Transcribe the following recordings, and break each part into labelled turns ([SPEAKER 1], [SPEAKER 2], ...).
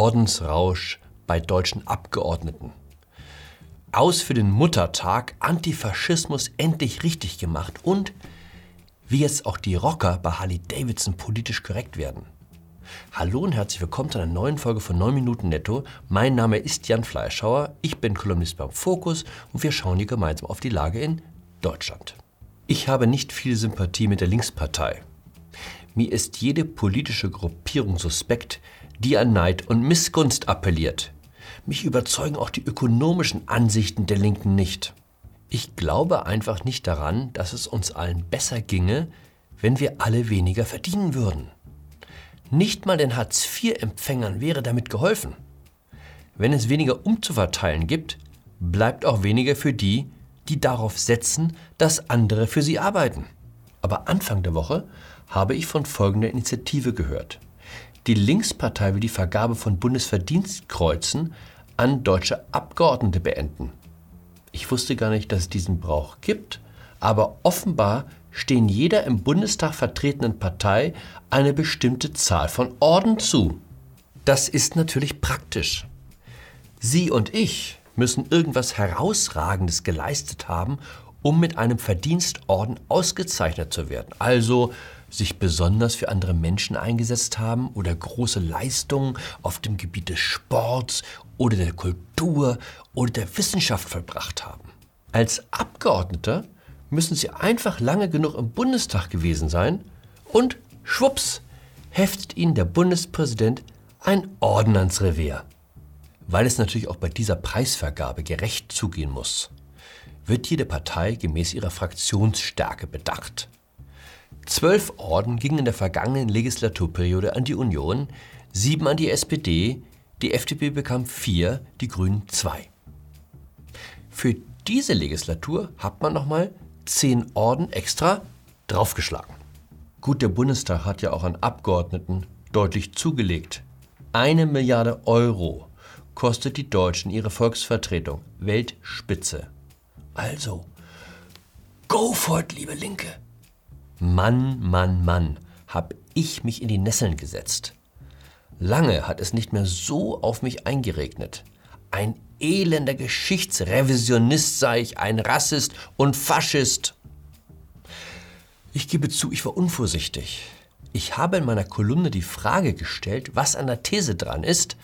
[SPEAKER 1] Ordensrausch bei deutschen Abgeordneten. Aus für den Muttertag, Antifaschismus endlich richtig gemacht und wie jetzt auch die Rocker bei Harley Davidson politisch korrekt werden. Hallo und herzlich willkommen zu einer neuen Folge von 9 Minuten Netto. Mein Name ist Jan Fleischhauer, ich bin Kolumnist beim Fokus und wir schauen hier gemeinsam auf die Lage in Deutschland. Ich habe nicht viel Sympathie mit der Linkspartei. Mir ist jede politische Gruppierung suspekt, die an Neid und Missgunst appelliert. Mich überzeugen auch die ökonomischen Ansichten der Linken nicht. Ich glaube einfach nicht daran, dass es uns allen besser ginge, wenn wir alle weniger verdienen würden. Nicht mal den Hartz-IV-Empfängern wäre damit geholfen. Wenn es weniger umzuverteilen gibt, bleibt auch weniger für die, die darauf setzen, dass andere für sie arbeiten. Aber Anfang der Woche habe ich von folgender Initiative gehört. Die Linkspartei will die Vergabe von Bundesverdienstkreuzen an deutsche Abgeordnete beenden. Ich wusste gar nicht, dass es diesen Brauch gibt, aber offenbar stehen jeder im Bundestag vertretenen Partei eine bestimmte Zahl von Orden zu. Das ist natürlich praktisch. Sie und ich müssen irgendwas Herausragendes geleistet haben, um mit einem Verdienstorden ausgezeichnet zu werden. Also sich besonders für andere Menschen eingesetzt haben oder große Leistungen auf dem Gebiet des Sports oder der Kultur oder der Wissenschaft vollbracht haben. Als Abgeordneter müssen sie einfach lange genug im Bundestag gewesen sein und schwupps heftet ihnen der Bundespräsident ein Orden ans Revier. Weil es natürlich auch bei dieser Preisvergabe gerecht zugehen muss, wird jede Partei gemäß ihrer Fraktionsstärke bedacht. Zwölf Orden gingen in der vergangenen Legislaturperiode an die Union, sieben an die SPD, die FDP bekam vier, die Grünen zwei. Für diese Legislatur hat man nochmal zehn Orden extra draufgeschlagen. Gut, der Bundestag hat ja auch an Abgeordneten deutlich zugelegt. Eine Milliarde Euro kostet die Deutschen ihre Volksvertretung. Weltspitze. Also, go for it, liebe Linke. Mann, Mann, Mann, hab ich mich in die Nesseln gesetzt. Lange hat es nicht mehr so auf mich eingeregnet. Ein elender Geschichtsrevisionist sei ich, ein Rassist und Faschist. Ich gebe zu, ich war unvorsichtig. Ich habe in meiner Kolumne die Frage gestellt, was an der These dran ist,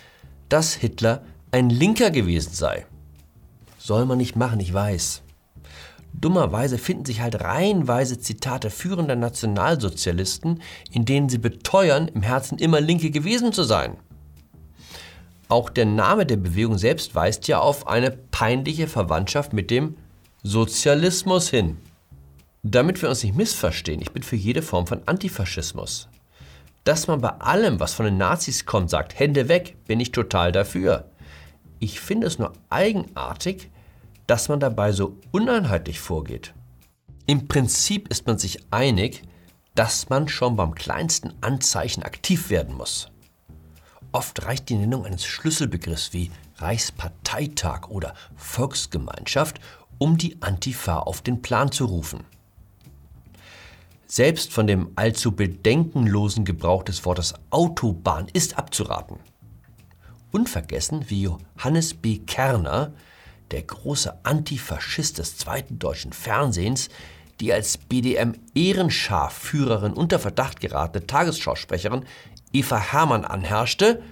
[SPEAKER 1] dass Hitler ein Linker gewesen sei. Soll man nicht machen, ich weiß. Dummerweise finden sich halt reihenweise Zitate führender Nationalsozialisten, in denen sie beteuern, im Herzen immer Linke gewesen zu sein. Auch der Name der Bewegung selbst weist ja auf eine peinliche Verwandtschaft mit dem Sozialismus hin. Damit wir uns nicht missverstehen, ich bin für jede Form von Antifaschismus. Dass man bei allem, was von den Nazis kommt, sagt, Hände weg, bin ich total dafür. Ich finde es nur eigenartig, dass man dabei so uneinheitlich vorgeht. Im Prinzip ist man sich einig, dass man schon beim kleinsten Anzeichen aktiv werden muss. Oft reicht die Nennung eines Schlüsselbegriffs wie Reichsparteitag oder Volksgemeinschaft, um die Antifa auf den Plan zu rufen. Selbst von dem allzu bedenkenlosen Gebrauch des Wortes Autobahn ist abzuraten. Unvergessen, wie Johannes B. Kerner der große Antifaschist des zweiten deutschen Fernsehens, die als BDM-Ehrenscharführerin unter Verdacht geratene Tagesschausprecherin Eva Hermann anherrschte,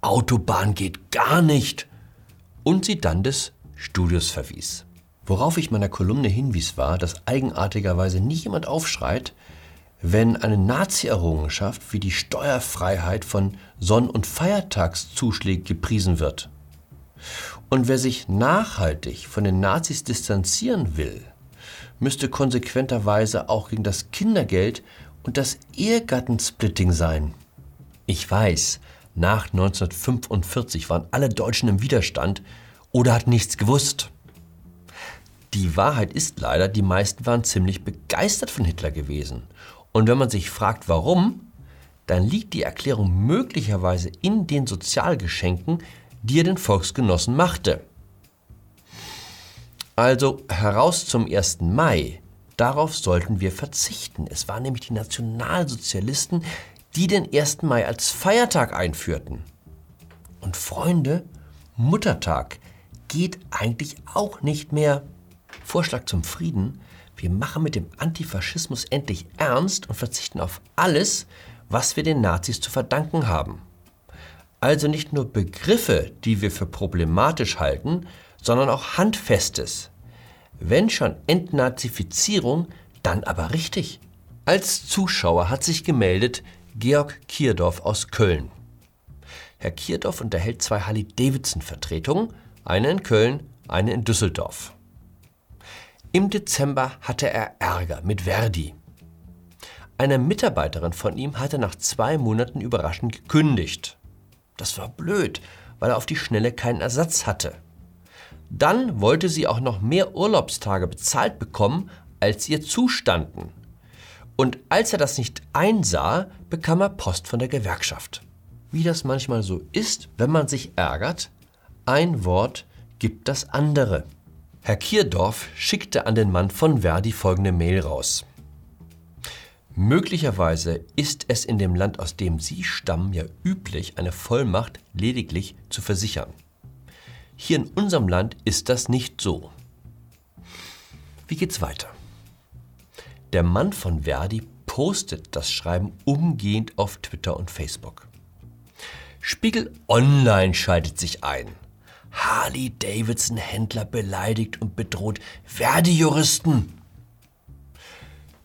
[SPEAKER 1] Autobahn geht gar nicht, und sie dann des Studios verwies. Worauf ich meiner Kolumne hinwies, war, dass eigenartigerweise nie jemand aufschreit, wenn eine Nazi-Errungenschaft wie die Steuerfreiheit von Sonn- und Feiertagszuschlägen gepriesen wird. Und wer sich nachhaltig von den Nazis distanzieren will, müsste konsequenterweise auch gegen das Kindergeld und das Ehegattensplitting sein. Ich weiß, nach 1945 waren alle Deutschen im Widerstand oder hatten nichts gewusst. Die Wahrheit ist leider, die meisten waren ziemlich begeistert von Hitler gewesen. Und wenn man sich fragt, warum, dann liegt die Erklärung möglicherweise in den Sozialgeschenken, die er den Volksgenossen machte. Also heraus zum 1. Mai. Darauf sollten wir verzichten. Es waren nämlich die Nationalsozialisten, die den 1. Mai als Feiertag einführten. Und Freunde, Muttertag geht eigentlich auch nicht mehr. Vorschlag zum Frieden. Wir machen mit dem Antifaschismus endlich ernst und verzichten auf alles, was wir den Nazis zu verdanken haben. Also nicht nur Begriffe, die wir für problematisch halten, sondern auch Handfestes. Wenn schon Entnazifizierung, dann aber richtig. Als Zuschauer hat sich gemeldet Georg Kierdorf aus Köln. Herr Kierdorf unterhält zwei Harley-Davidson-Vertretungen, eine in Köln, eine in Düsseldorf. Im Dezember hatte er Ärger mit Verdi. Eine Mitarbeiterin von ihm hatte nach zwei Monaten überraschend gekündigt. Das war blöd, weil er auf die Schnelle keinen Ersatz hatte. Dann wollte sie auch noch mehr Urlaubstage bezahlt bekommen, als ihr zustanden. Und als er das nicht einsah, bekam er Post von der Gewerkschaft. Wie das manchmal so ist, wenn man sich ärgert, ein Wort gibt das andere. Herr Kierdorf schickte an den Mann von Verdi folgende Mail raus. Möglicherweise ist es in dem Land, aus dem Sie stammen, ja üblich, eine Vollmacht lediglich zu versichern. Hier in unserem Land ist das nicht so. Wie geht's weiter? Der Mann von Verdi postet das Schreiben umgehend auf Twitter und Facebook. Spiegel Online schaltet sich ein. Harley Davidson Händler beleidigt und bedroht Verdi-Juristen.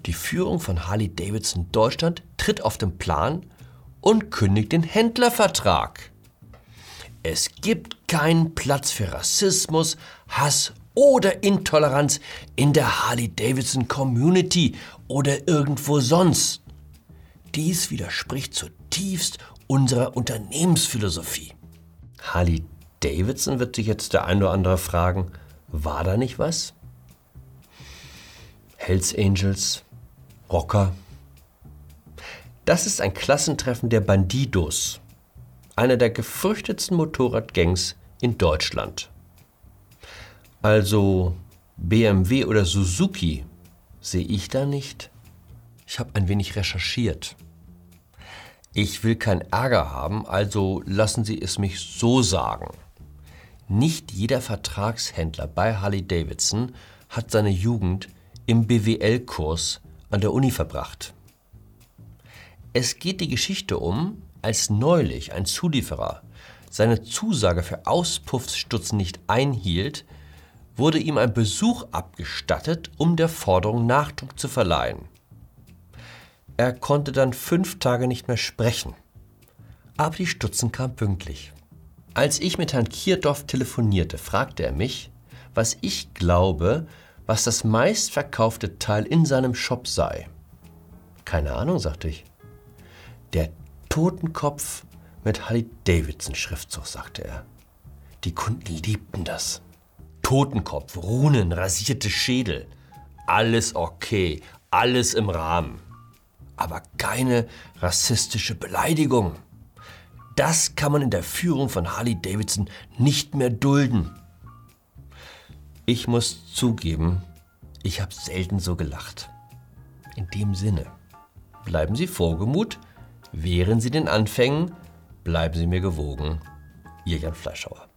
[SPEAKER 1] Die Führung von Harley Davidson Deutschland tritt auf den Plan und kündigt den Händlervertrag. Es gibt keinen Platz für Rassismus, Hass oder Intoleranz in der Harley-Davidson Community oder irgendwo sonst. Dies widerspricht zutiefst unserer Unternehmensphilosophie. Harley Davidson wird sich jetzt der ein oder andere fragen, war da nicht was? Hells Angels, Rocker. Das ist ein Klassentreffen der Bandidos, einer der gefürchtetsten Motorradgangs in Deutschland. Also BMW oder Suzuki sehe ich da nicht. Ich habe ein wenig recherchiert. Ich will keinen Ärger haben, also lassen Sie es mich so sagen. Nicht jeder Vertragshändler bei Harley Davidson hat seine Jugend im BWL-Kurs an der Uni verbracht. Es geht die Geschichte um, als neulich ein Zulieferer seine Zusage für Auspuffsstutzen nicht einhielt, wurde ihm ein Besuch abgestattet, um der Forderung Nachdruck zu verleihen. Er konnte dann fünf Tage nicht mehr sprechen. Aber die Stutzen kamen pünktlich. Als ich mit Herrn Kierdorf telefonierte, fragte er mich, was ich glaube, was das meistverkaufte Teil in seinem Shop sei. Keine Ahnung, sagte ich. Der Totenkopf mit Harley Davidson Schriftzug, sagte er. Die Kunden liebten das. Totenkopf, Runen, rasierte Schädel. Alles okay, alles im Rahmen. Aber keine rassistische Beleidigung. Das kann man in der Führung von Harley Davidson nicht mehr dulden. Ich muss zugeben, ich habe selten so gelacht. In dem Sinne, bleiben Sie vorgemut, wehren Sie den Anfängen, bleiben Sie mir gewogen. Ihr Jan Fleischhauer.